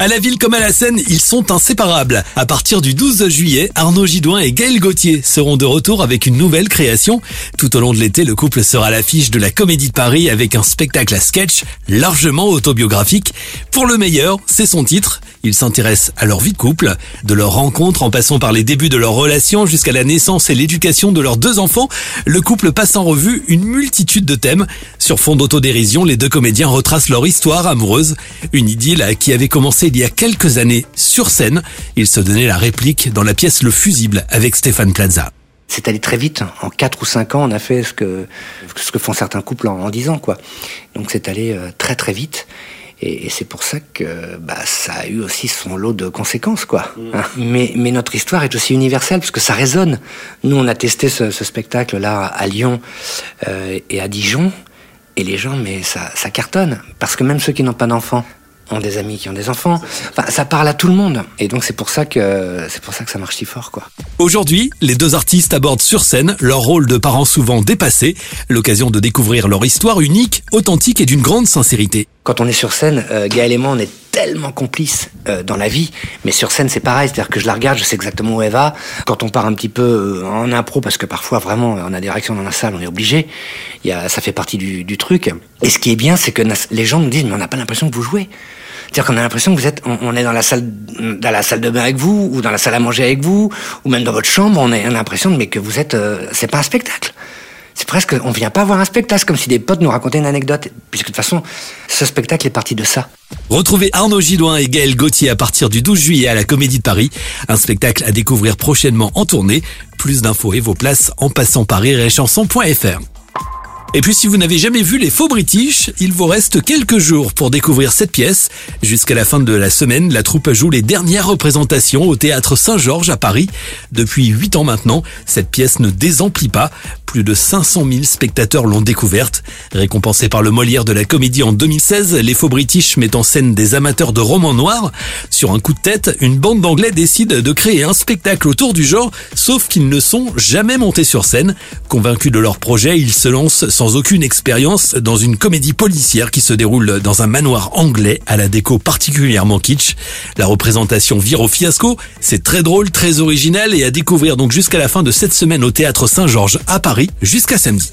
À la ville comme à la scène, ils sont inséparables. À partir du 12 juillet, Arnaud Gidouin et Gaël Gauthier seront de retour avec une nouvelle création. Tout au long de l'été, le couple sera à l'affiche de la Comédie de Paris avec un spectacle à sketch largement autobiographique. Pour le meilleur, c'est son titre. Il s'intéresse à leur vie de couple, de leur rencontre en passant par les débuts de leur relation jusqu'à la naissance et l'éducation de leurs deux enfants. Le couple passe en revue une multitude de thèmes. Sur fond d'autodérision, les deux comédiens retracent leur histoire amoureuse. Une idylle qui avait commencé il y a quelques années sur scène. Il se donnait la réplique dans la pièce Le Fusible avec Stéphane Plaza. C'est allé très vite. En 4 ou 5 ans, on a fait ce que, ce que font certains couples en, en 10 ans, quoi. Donc c'est allé euh, très très vite. Et, et c'est pour ça que bah, ça a eu aussi son lot de conséquences, quoi. Hein. Mais, mais notre histoire est aussi universelle, parce que ça résonne. Nous, on a testé ce, ce spectacle-là à Lyon euh, et à Dijon, et les gens, mais ça, ça cartonne. Parce que même ceux qui n'ont pas d'enfants ont des amis qui ont des enfants. Enfin, ça parle à tout le monde. Et donc c'est pour ça que c'est pour ça que ça marche si fort, quoi. Aujourd'hui, les deux artistes abordent sur scène leur rôle de parents souvent dépassés, l'occasion de découvrir leur histoire unique, authentique et d'une grande sincérité. Quand on est sur scène, euh, Gaël et moi, on est tellement complices euh, dans la vie, mais sur scène c'est pareil, c'est-à-dire que je la regarde, je sais exactement où elle va. Quand on part un petit peu euh, en impro, parce que parfois vraiment on a des réactions dans la salle, on est obligé, ça fait partie du, du truc. Et ce qui est bien, c'est que les gens nous disent, mais on n'a pas l'impression que vous jouez. C'est-à-dire qu'on a l'impression que vous êtes, on, est dans la salle, dans la salle de bain avec vous, ou dans la salle à manger avec vous, ou même dans votre chambre, on, on a l'impression mais que vous êtes, euh, c'est pas un spectacle. Presque, on vient pas voir un spectacle, comme si des potes nous racontaient une anecdote, puisque de toute façon, ce spectacle est parti de ça. Retrouvez Arnaud Gidouin et Gaël Gauthier à partir du 12 juillet à la Comédie de Paris, un spectacle à découvrir prochainement en tournée. Plus d'infos et vos places en passant par chanson.fr. Et puis si vous n'avez jamais vu les faux British, il vous reste quelques jours pour découvrir cette pièce. Jusqu'à la fin de la semaine, la troupe joue les dernières représentations au théâtre Saint-Georges à Paris. Depuis 8 ans maintenant, cette pièce ne désemplit pas. Plus de 500 000 spectateurs l'ont découverte. Récompensée par le Molière de la comédie en 2016, les faux British mettent en scène des amateurs de romans noirs. Sur un coup de tête, une bande d'anglais décide de créer un spectacle autour du genre, sauf qu'ils ne sont jamais montés sur scène. Convaincus de leur projet, ils se lancent sans aucune expérience dans une comédie policière qui se déroule dans un manoir anglais à la déco particulièrement kitsch. La représentation vire au fiasco, c'est très drôle, très original et à découvrir donc jusqu'à la fin de cette semaine au théâtre Saint-Georges à Jusqu'à samedi.